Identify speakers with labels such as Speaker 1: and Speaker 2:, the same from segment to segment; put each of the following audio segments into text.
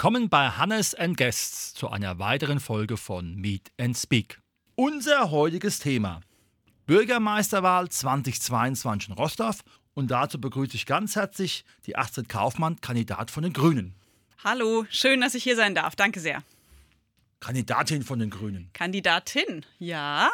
Speaker 1: Willkommen bei Hannes and Guests zu einer weiteren Folge von Meet and Speak. Unser heutiges Thema: Bürgermeisterwahl 2022 in Rostov. Und dazu begrüße ich ganz herzlich die Astrid Kaufmann, Kandidat von den Grünen.
Speaker 2: Hallo, schön, dass ich hier sein darf. Danke sehr.
Speaker 1: Kandidatin von den Grünen.
Speaker 2: Kandidatin, ja.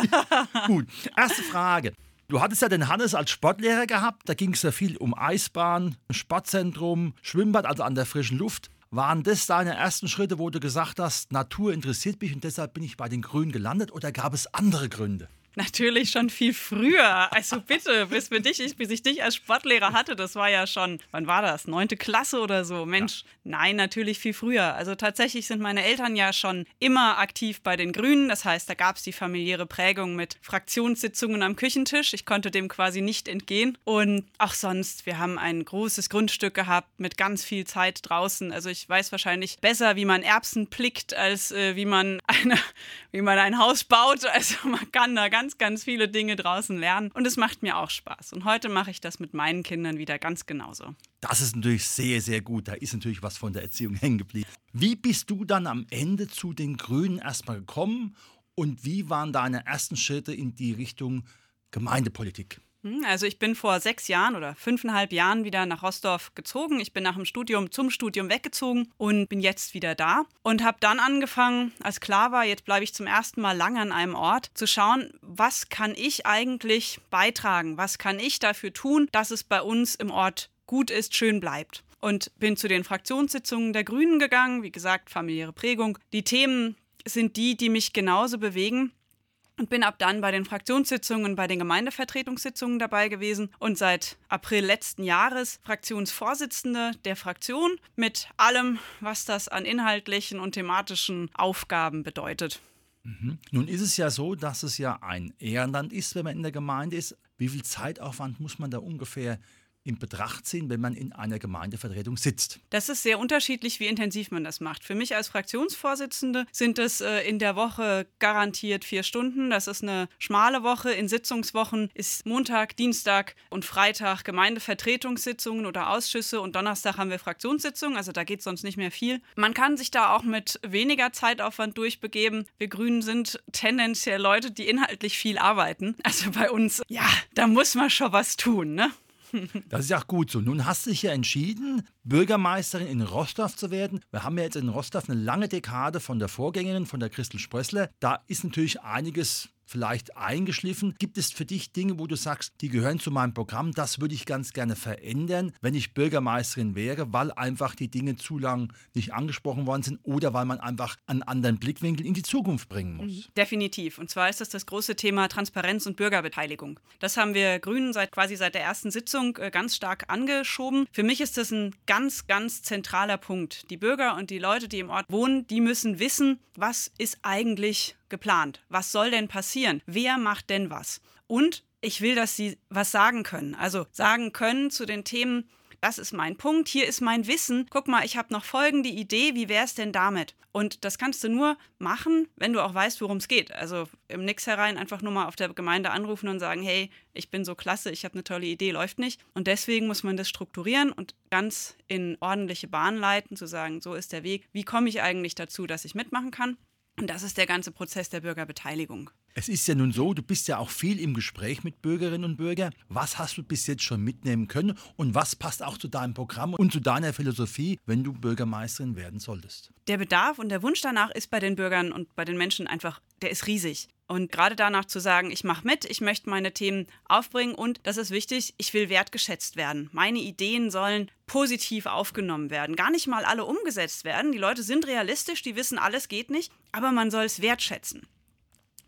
Speaker 1: Gut, erste Frage. Du hattest ja den Hannes als Sportlehrer gehabt. Da ging es ja viel um Eisbahn, Sportzentrum, Schwimmbad, also an der frischen Luft. Waren das deine ersten Schritte, wo du gesagt hast, Natur interessiert mich und deshalb bin ich bei den Grünen gelandet oder gab es andere Gründe?
Speaker 2: Natürlich schon viel früher. Also bitte, bis, wir dich, bis ich dich als Sportlehrer hatte, das war ja schon, wann war das? Neunte Klasse oder so. Mensch, ja. nein, natürlich viel früher. Also tatsächlich sind meine Eltern ja schon immer aktiv bei den Grünen. Das heißt, da gab es die familiäre Prägung mit Fraktionssitzungen am Küchentisch. Ich konnte dem quasi nicht entgehen. Und auch sonst, wir haben ein großes Grundstück gehabt mit ganz viel Zeit draußen. Also ich weiß wahrscheinlich besser, wie man Erbsen plickt, als äh, wie, man eine, wie man ein Haus baut. Also man kann da ganz ganz, ganz viele Dinge draußen lernen und es macht mir auch Spaß. Und heute mache ich das mit meinen Kindern wieder ganz genauso.
Speaker 1: Das ist natürlich sehr, sehr gut. Da ist natürlich was von der Erziehung hängen geblieben. Wie bist du dann am Ende zu den Grünen erstmal gekommen und wie waren deine ersten Schritte in die Richtung Gemeindepolitik?
Speaker 2: Hm, also ich bin vor sechs Jahren oder fünfeinhalb Jahren wieder nach Rostorf gezogen. Ich bin nach dem Studium zum Studium weggezogen und bin jetzt wieder da und habe dann angefangen, als klar war, jetzt bleibe ich zum ersten Mal lange an einem Ort, zu schauen, was kann ich eigentlich beitragen, was kann ich dafür tun, dass es bei uns im Ort gut ist, schön bleibt und bin zu den Fraktionssitzungen der Grünen gegangen. Wie gesagt, familiäre Prägung. Die Themen sind die, die mich genauso bewegen und bin ab dann bei den Fraktionssitzungen, bei den Gemeindevertretungssitzungen dabei gewesen und seit April letzten Jahres Fraktionsvorsitzende der Fraktion mit allem, was das an inhaltlichen und thematischen Aufgaben bedeutet.
Speaker 1: Mhm. Nun ist es ja so, dass es ja ein Ehrenland ist, wenn man in der Gemeinde ist. Wie viel Zeitaufwand muss man da ungefähr in Betracht ziehen, wenn man in einer Gemeindevertretung sitzt?
Speaker 2: Das ist sehr unterschiedlich, wie intensiv man das macht. Für mich als Fraktionsvorsitzende sind es äh, in der Woche garantiert vier Stunden. Das ist eine schmale Woche. In Sitzungswochen ist Montag, Dienstag und Freitag Gemeindevertretungssitzungen oder Ausschüsse und Donnerstag haben wir Fraktionssitzungen. Also da geht sonst nicht mehr viel. Man kann sich da auch mit weniger Zeitaufwand durchbegeben. Wir Grünen sind tendenziell Leute, die inhaltlich viel arbeiten. Also bei uns, ja, da muss man schon was tun, ne?
Speaker 1: Das ist ja auch gut so. Nun hast du dich ja entschieden, Bürgermeisterin in Rostov zu werden. Wir haben ja jetzt in Rostov eine lange Dekade von der Vorgängerin, von der Christel Sprössler. Da ist natürlich einiges vielleicht eingeschliffen? Gibt es für dich Dinge, wo du sagst, die gehören zu meinem Programm, das würde ich ganz gerne verändern, wenn ich Bürgermeisterin wäre, weil einfach die Dinge zu lang nicht angesprochen worden sind oder weil man einfach einen anderen Blickwinkel in die Zukunft bringen muss? Mhm.
Speaker 2: Definitiv. Und zwar ist das das große Thema Transparenz und Bürgerbeteiligung. Das haben wir Grünen seit quasi seit der ersten Sitzung äh, ganz stark angeschoben. Für mich ist das ein ganz, ganz zentraler Punkt. Die Bürger und die Leute, die im Ort wohnen, die müssen wissen, was ist eigentlich geplant? Was soll denn passieren? Wer macht denn was? Und ich will, dass Sie was sagen können. Also sagen können zu den Themen, das ist mein Punkt, hier ist mein Wissen. Guck mal, ich habe noch folgende Idee, wie wäre es denn damit? Und das kannst du nur machen, wenn du auch weißt, worum es geht. Also im Nix herein einfach nur mal auf der Gemeinde anrufen und sagen, hey, ich bin so klasse, ich habe eine tolle Idee, läuft nicht. Und deswegen muss man das strukturieren und ganz in ordentliche Bahn leiten, zu sagen, so ist der Weg. Wie komme ich eigentlich dazu, dass ich mitmachen kann? Und das ist der ganze Prozess der Bürgerbeteiligung.
Speaker 1: Es ist ja nun so, du bist ja auch viel im Gespräch mit Bürgerinnen und Bürgern. Was hast du bis jetzt schon mitnehmen können und was passt auch zu deinem Programm und zu deiner Philosophie, wenn du Bürgermeisterin werden solltest?
Speaker 2: Der Bedarf und der Wunsch danach ist bei den Bürgern und bei den Menschen einfach, der ist riesig. Und gerade danach zu sagen, ich mache mit, ich möchte meine Themen aufbringen und, das ist wichtig, ich will wertgeschätzt werden. Meine Ideen sollen positiv aufgenommen werden. Gar nicht mal alle umgesetzt werden. Die Leute sind realistisch, die wissen, alles geht nicht, aber man soll es wertschätzen.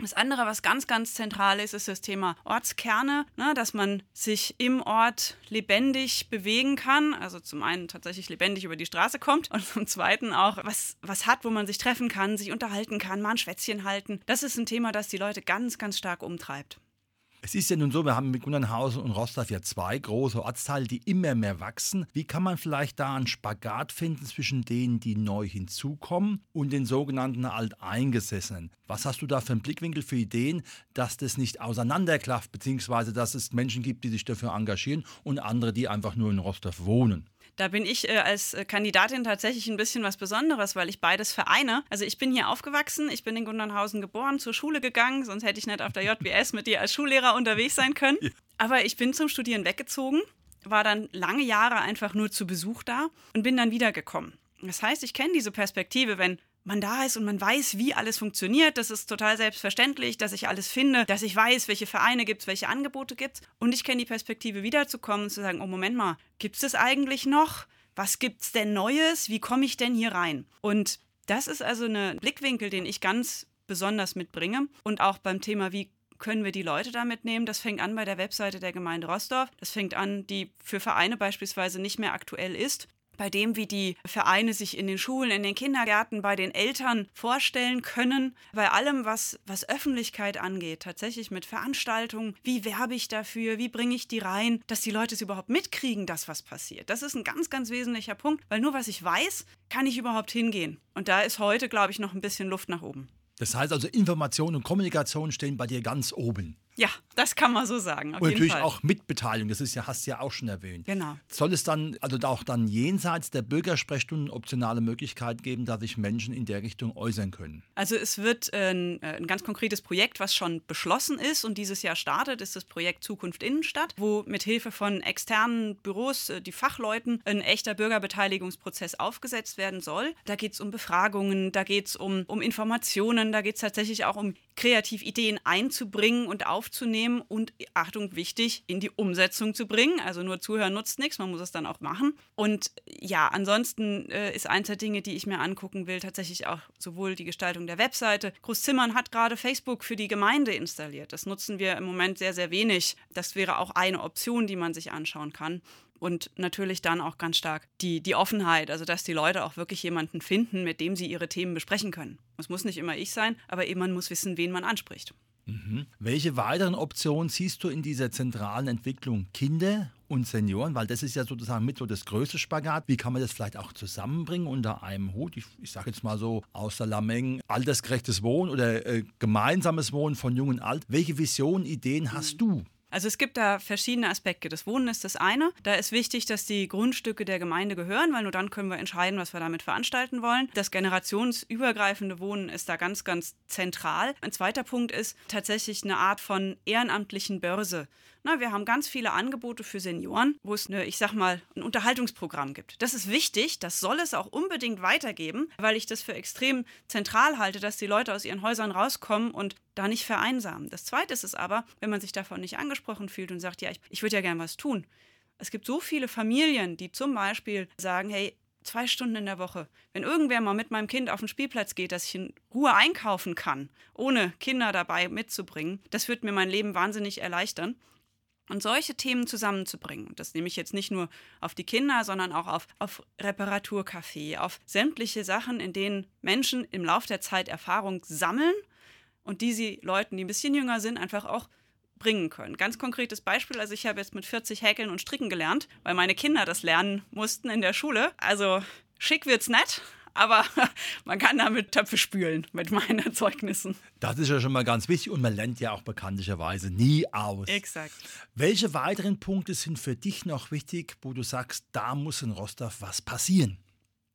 Speaker 2: Das andere, was ganz, ganz zentral ist, ist das Thema Ortskerne, ne, dass man sich im Ort lebendig bewegen kann. Also zum einen tatsächlich lebendig über die Straße kommt und zum zweiten auch was, was hat, wo man sich treffen kann, sich unterhalten kann, mal ein Schwätzchen halten. Das ist ein Thema, das die Leute ganz, ganz stark umtreibt.
Speaker 1: Es ist ja nun so, wir haben mit Gundenhausen und Rostov ja zwei große Ortsteile, die immer mehr wachsen. Wie kann man vielleicht da einen Spagat finden zwischen denen, die neu hinzukommen und den sogenannten Alteingesessenen? Was hast du da für einen Blickwinkel für Ideen, dass das nicht auseinanderklafft, beziehungsweise dass es Menschen gibt, die sich dafür engagieren und andere, die einfach nur in Rostov wohnen?
Speaker 2: Da bin ich äh, als äh, Kandidatin tatsächlich ein bisschen was Besonderes, weil ich beides vereine. Also ich bin hier aufgewachsen, ich bin in Gundernhausen geboren, zur Schule gegangen, sonst hätte ich nicht auf der JWS mit dir als Schullehrer unterwegs sein können. Aber ich bin zum Studieren weggezogen, war dann lange Jahre einfach nur zu Besuch da und bin dann wiedergekommen. Das heißt, ich kenne diese Perspektive, wenn man da ist und man weiß, wie alles funktioniert. Das ist total selbstverständlich, dass ich alles finde, dass ich weiß, welche Vereine gibt es, welche Angebote gibt es. Und ich kenne die Perspektive, wiederzukommen und zu sagen, oh Moment mal, gibt es das eigentlich noch? Was gibt es denn Neues? Wie komme ich denn hier rein? Und das ist also ein Blickwinkel, den ich ganz besonders mitbringe. Und auch beim Thema, wie können wir die Leute da mitnehmen? Das fängt an bei der Webseite der Gemeinde Rostorf. Das fängt an, die für Vereine beispielsweise nicht mehr aktuell ist bei dem, wie die Vereine sich in den Schulen, in den Kindergärten, bei den Eltern vorstellen können, bei allem, was, was Öffentlichkeit angeht, tatsächlich mit Veranstaltungen, wie werbe ich dafür, wie bringe ich die rein, dass die Leute es überhaupt mitkriegen, dass was passiert. Das ist ein ganz, ganz wesentlicher Punkt, weil nur was ich weiß, kann ich überhaupt hingehen. Und da ist heute, glaube ich, noch ein bisschen Luft nach oben.
Speaker 1: Das heißt also, Information und Kommunikation stehen bei dir ganz oben.
Speaker 2: Ja, das kann man so sagen.
Speaker 1: und natürlich Fall. auch Mitbeteiligung, das ist ja, hast du ja auch schon erwähnt.
Speaker 2: Genau.
Speaker 1: Soll es dann, also auch dann jenseits der Bürgersprechstunden optionale Möglichkeit geben, dass sich Menschen in der Richtung äußern können?
Speaker 2: Also es wird ein, äh, ein ganz konkretes Projekt, was schon beschlossen ist und dieses Jahr startet, ist das Projekt Zukunft Innenstadt, wo mit Hilfe von externen Büros, äh, die Fachleuten, ein echter Bürgerbeteiligungsprozess aufgesetzt werden soll. Da geht es um Befragungen, da geht es um, um Informationen, da geht es tatsächlich auch um kreativ Ideen einzubringen und aufzunehmen und, Achtung, wichtig, in die Umsetzung zu bringen. Also nur zuhören nutzt nichts, man muss es dann auch machen. Und ja, ansonsten äh, ist eins der Dinge, die ich mir angucken will, tatsächlich auch sowohl die Gestaltung der Webseite. Großzimmern hat gerade Facebook für die Gemeinde installiert. Das nutzen wir im Moment sehr, sehr wenig. Das wäre auch eine Option, die man sich anschauen kann. Und natürlich dann auch ganz stark die, die Offenheit, also dass die Leute auch wirklich jemanden finden, mit dem sie ihre Themen besprechen können. Es muss nicht immer ich sein, aber eben man muss wissen, wen man anspricht.
Speaker 1: Mhm. Welche weiteren Optionen siehst du in dieser zentralen Entwicklung Kinder und Senioren? Weil das ist ja sozusagen mit so das größte Spagat. Wie kann man das vielleicht auch zusammenbringen unter einem Hut? Ich, ich sage jetzt mal so außer Lameng, altersgerechtes Wohnen oder äh, gemeinsames Wohnen von Jung und Alt. Welche Visionen, Ideen hast mhm. du?
Speaker 2: Also es gibt da verschiedene Aspekte. Das Wohnen ist das eine. Da ist wichtig, dass die Grundstücke der Gemeinde gehören, weil nur dann können wir entscheiden, was wir damit veranstalten wollen. Das generationsübergreifende Wohnen ist da ganz, ganz zentral. Ein zweiter Punkt ist tatsächlich eine Art von ehrenamtlichen Börse. Na, wir haben ganz viele Angebote für Senioren, wo es, eine, ich sag mal, ein Unterhaltungsprogramm gibt. Das ist wichtig, das soll es auch unbedingt weitergeben, weil ich das für extrem zentral halte, dass die Leute aus ihren Häusern rauskommen und da nicht vereinsamen. Das Zweite ist es aber, wenn man sich davon nicht angesprochen fühlt und sagt, ja, ich, ich würde ja gern was tun. Es gibt so viele Familien, die zum Beispiel sagen, hey, zwei Stunden in der Woche. Wenn irgendwer mal mit meinem Kind auf den Spielplatz geht, dass ich in Ruhe einkaufen kann, ohne Kinder dabei mitzubringen, das wird mir mein Leben wahnsinnig erleichtern. Und solche Themen zusammenzubringen, das nehme ich jetzt nicht nur auf die Kinder, sondern auch auf, auf Reparaturcafé, auf sämtliche Sachen, in denen Menschen im Laufe der Zeit Erfahrung sammeln und die sie Leuten, die ein bisschen jünger sind, einfach auch bringen können. Ganz konkretes Beispiel, also ich habe jetzt mit 40 Häkeln und Stricken gelernt, weil meine Kinder das lernen mussten in der Schule. Also schick wird's nett, aber man kann damit Töpfe spülen mit meinen Erzeugnissen.
Speaker 1: Das ist ja schon mal ganz wichtig und man lernt ja auch bekanntlicherweise nie aus.
Speaker 2: Exakt.
Speaker 1: Welche weiteren Punkte sind für dich noch wichtig, wo du sagst, da muss in Rostov was passieren?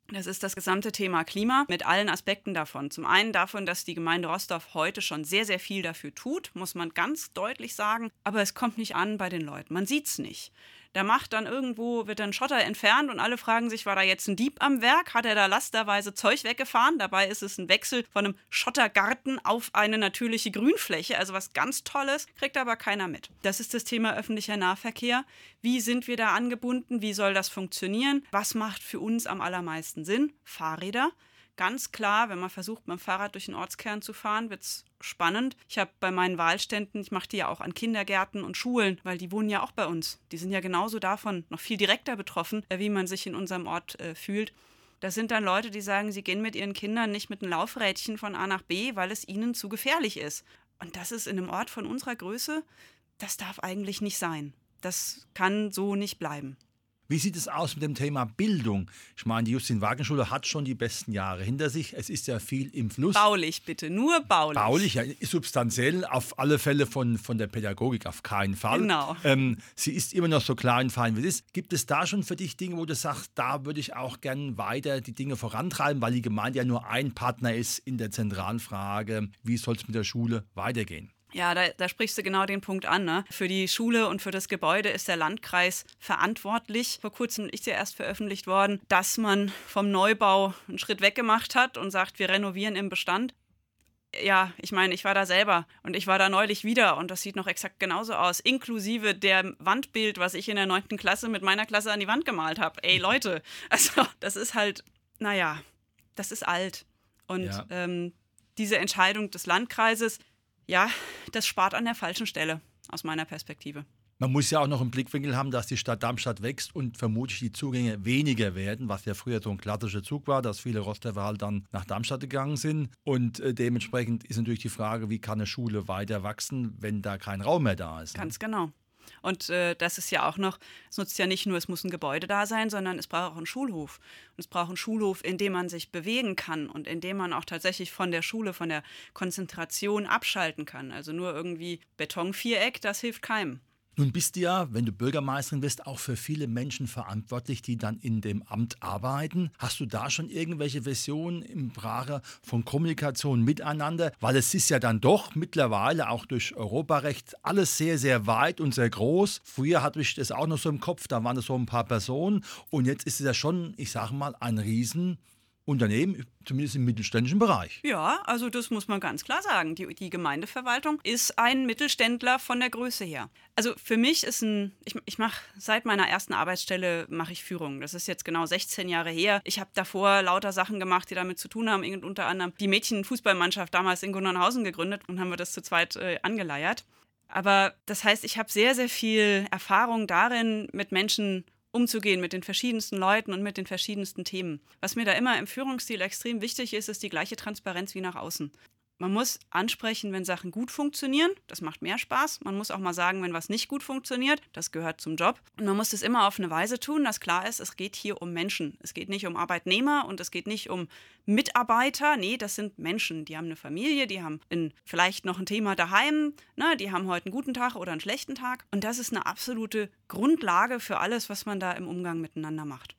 Speaker 2: Das ist das gesamte Thema Klima mit allen Aspekten davon. Zum einen davon, dass die Gemeinde Rostov heute schon sehr, sehr viel dafür tut, muss man ganz deutlich sagen. Aber es kommt nicht an bei den Leuten. Man sieht es nicht. Da macht dann irgendwo, wird dann Schotter entfernt und alle fragen sich, war da jetzt ein Dieb am Werk? Hat er da lasterweise Zeug weggefahren? Dabei ist es ein Wechsel von einem Schottergarten auf eine natürliche Grünfläche, also was ganz Tolles, kriegt aber keiner mit. Das ist das Thema öffentlicher Nahverkehr. Wie sind wir da angebunden? Wie soll das funktionieren? Was macht für uns am allermeisten Sinn? Fahrräder ganz klar, wenn man versucht, mit dem Fahrrad durch den Ortskern zu fahren, wird es spannend. Ich habe bei meinen Wahlständen, ich mache die ja auch an Kindergärten und Schulen, weil die wohnen ja auch bei uns. Die sind ja genauso davon noch viel direkter betroffen, äh, wie man sich in unserem Ort äh, fühlt. Das sind dann Leute, die sagen, sie gehen mit ihren Kindern nicht mit einem Laufrädchen von A nach B, weil es ihnen zu gefährlich ist. Und das ist in einem Ort von unserer Größe, das darf eigentlich nicht sein. Das kann so nicht bleiben.
Speaker 1: Wie sieht es aus mit dem Thema Bildung? Ich meine, die Justin-Wagen-Schule hat schon die besten Jahre hinter sich. Es ist ja viel im Fluss.
Speaker 2: Baulich bitte, nur baulich.
Speaker 1: Baulich, ja, substanziell, auf alle Fälle von, von der Pädagogik auf keinen Fall.
Speaker 2: Genau.
Speaker 1: Ähm, sie ist immer noch so klein fein, wie es ist. Gibt es da schon für dich Dinge, wo du sagst, da würde ich auch gern weiter die Dinge vorantreiben, weil die Gemeinde ja nur ein Partner ist in der zentralen Frage, wie soll es mit der Schule weitergehen?
Speaker 2: Ja, da, da, sprichst du genau den Punkt an. Ne? Für die Schule und für das Gebäude ist der Landkreis verantwortlich. Vor kurzem ist ja erst veröffentlicht worden, dass man vom Neubau einen Schritt weggemacht hat und sagt, wir renovieren im Bestand. Ja, ich meine, ich war da selber und ich war da neulich wieder und das sieht noch exakt genauso aus, inklusive der Wandbild, was ich in der neunten Klasse mit meiner Klasse an die Wand gemalt habe. Ey Leute, also das ist halt, naja, das ist alt. Und ja. ähm, diese Entscheidung des Landkreises, ja, das spart an der falschen Stelle, aus meiner Perspektive.
Speaker 1: Man muss ja auch noch im Blickwinkel haben, dass die Stadt Darmstadt wächst und vermutlich die Zugänge weniger werden, was ja früher so ein klassischer Zug war, dass viele Rostocker halt dann nach Darmstadt gegangen sind. Und äh, dementsprechend ist natürlich die Frage, wie kann eine Schule weiter wachsen, wenn da kein Raum mehr da ist.
Speaker 2: Ne? Ganz genau. Und äh, das ist ja auch noch, es nutzt ja nicht nur, es muss ein Gebäude da sein, sondern es braucht auch einen Schulhof. Und es braucht einen Schulhof, in dem man sich bewegen kann und in dem man auch tatsächlich von der Schule, von der Konzentration abschalten kann. Also nur irgendwie Betonviereck, das hilft keinem.
Speaker 1: Nun bist du ja, wenn du Bürgermeisterin bist, auch für viele Menschen verantwortlich, die dann in dem Amt arbeiten. Hast du da schon irgendwelche Versionen im Sprache von Kommunikation miteinander? Weil es ist ja dann doch mittlerweile auch durch Europarecht alles sehr, sehr weit und sehr groß. Früher hatte ich das auch noch so im Kopf, da waren es so ein paar Personen. Und jetzt ist es ja schon, ich sage mal, ein Riesen. Unternehmen, zumindest im mittelständischen Bereich.
Speaker 2: Ja, also das muss man ganz klar sagen. Die, die, Gemeindeverwaltung ist ein Mittelständler von der Größe her. Also für mich ist ein, ich, ich mache seit meiner ersten Arbeitsstelle mache ich Führung. Das ist jetzt genau 16 Jahre her. Ich habe davor lauter Sachen gemacht, die damit zu tun haben. Unter anderem die Mädchenfußballmannschaft damals in Gunnerhausen gegründet und haben wir das zu zweit äh, angeleiert. Aber das heißt, ich habe sehr, sehr viel Erfahrung darin, mit Menschen umzugehen mit den verschiedensten Leuten und mit den verschiedensten Themen. Was mir da immer im Führungsstil extrem wichtig ist, ist die gleiche Transparenz wie nach außen. Man muss ansprechen, wenn Sachen gut funktionieren. Das macht mehr Spaß. Man muss auch mal sagen, wenn was nicht gut funktioniert. Das gehört zum Job. Und man muss das immer auf eine Weise tun, dass klar ist, es geht hier um Menschen. Es geht nicht um Arbeitnehmer und es geht nicht um Mitarbeiter. Nee, das sind Menschen. Die haben eine Familie, die haben in, vielleicht noch ein Thema daheim. Ne, die haben heute einen guten Tag oder einen schlechten Tag. Und das ist eine absolute Grundlage für alles, was man da im Umgang miteinander macht.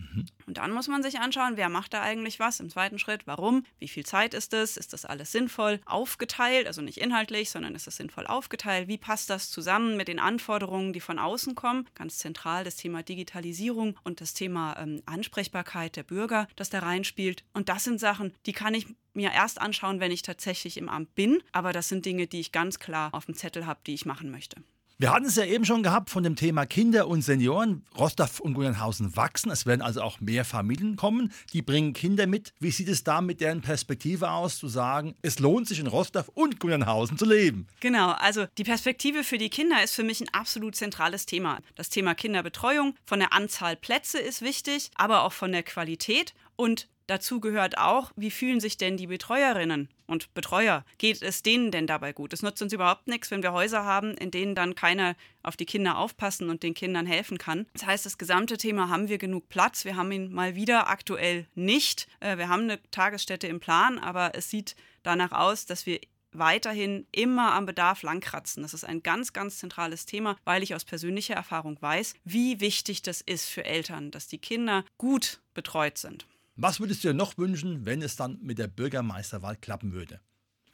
Speaker 2: Mhm. Und dann muss man sich anschauen, wer macht da eigentlich was im zweiten Schritt, warum, wie viel Zeit ist es, ist das alles sinnvoll aufgeteilt, also nicht inhaltlich, sondern ist es sinnvoll aufgeteilt, wie passt das zusammen mit den Anforderungen, die von außen kommen, ganz zentral das Thema Digitalisierung und das Thema ähm, Ansprechbarkeit der Bürger, das da reinspielt. Und das sind Sachen, die kann ich mir erst anschauen, wenn ich tatsächlich im Amt bin, aber das sind Dinge, die ich ganz klar auf dem Zettel habe, die ich machen möchte.
Speaker 1: Wir hatten es ja eben schon gehabt von dem Thema Kinder und Senioren. Rostock und Gundenhausen wachsen. Es werden also auch mehr Familien kommen, die bringen Kinder mit. Wie sieht es da mit deren Perspektive aus, zu sagen, es lohnt sich in Rostock und Gundenhausen zu leben?
Speaker 2: Genau, also die Perspektive für die Kinder ist für mich ein absolut zentrales Thema. Das Thema Kinderbetreuung von der Anzahl Plätze ist wichtig, aber auch von der Qualität und Dazu gehört auch, wie fühlen sich denn die Betreuerinnen und Betreuer? Geht es denen denn dabei gut? Es nutzt uns überhaupt nichts, wenn wir Häuser haben, in denen dann keiner auf die Kinder aufpassen und den Kindern helfen kann. Das heißt, das gesamte Thema haben wir genug Platz. Wir haben ihn mal wieder aktuell nicht. Äh, wir haben eine Tagesstätte im Plan, aber es sieht danach aus, dass wir weiterhin immer am Bedarf langkratzen. Das ist ein ganz, ganz zentrales Thema, weil ich aus persönlicher Erfahrung weiß, wie wichtig das ist für Eltern, dass die Kinder gut betreut sind.
Speaker 1: Was würdest du dir noch wünschen, wenn es dann mit der Bürgermeisterwahl klappen würde?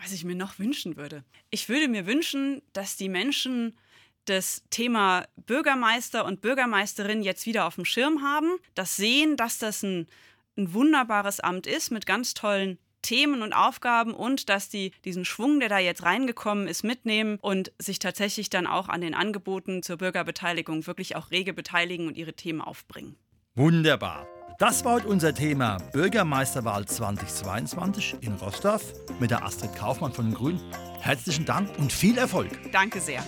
Speaker 2: Was ich mir noch wünschen würde. Ich würde mir wünschen, dass die Menschen das Thema Bürgermeister und Bürgermeisterin jetzt wieder auf dem Schirm haben, das sehen, dass das ein, ein wunderbares Amt ist mit ganz tollen Themen und Aufgaben und dass die diesen Schwung, der da jetzt reingekommen ist, mitnehmen und sich tatsächlich dann auch an den Angeboten zur Bürgerbeteiligung wirklich auch rege beteiligen und ihre Themen aufbringen.
Speaker 1: Wunderbar. Das war heute unser Thema Bürgermeisterwahl 2022 in Rostorf mit der Astrid Kaufmann von den Grünen. Herzlichen Dank und viel Erfolg.
Speaker 2: Danke sehr.